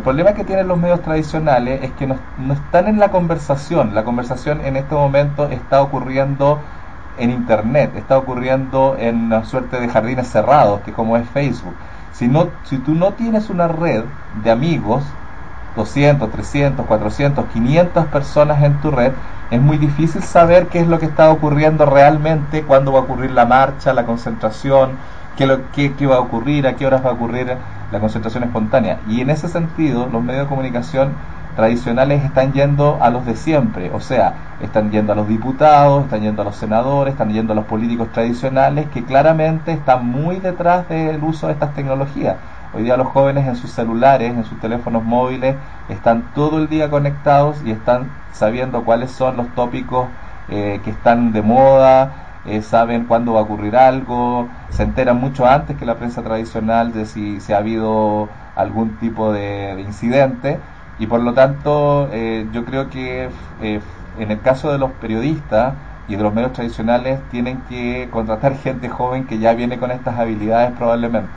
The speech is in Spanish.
El problema que tienen los medios tradicionales es que no, están en la conversación. La conversación en este momento está ocurriendo en Internet, está ocurriendo en una suerte de jardines cerrados, que como es Facebook. Si, no, si tú no tienes una red de amigos, 200, 300, 400, 500 personas en tu red, es muy difícil saber qué es lo que está ocurriendo realmente, cuándo va a ocurrir la marcha, la concentración, qué, lo, qué, qué va a ocurrir, a qué horas va a ocurrir la concentración espontánea. Y en ese sentido, los medios de comunicación tradicionales están yendo a los de siempre, o sea, están yendo a los diputados, están yendo a los senadores, están yendo a los políticos tradicionales que claramente están muy detrás del uso de estas tecnologías. Hoy día los jóvenes en sus celulares, en sus teléfonos móviles, están todo el día conectados y están sabiendo cuáles son los tópicos eh, que están de moda, eh, saben cuándo va a ocurrir algo, se enteran mucho antes que la prensa tradicional de si, si ha habido algún tipo de, de incidente y por lo tanto eh, yo creo que eh, en el caso de los periodistas y de los medios tradicionales tienen que contratar gente joven que ya viene con estas habilidades probablemente.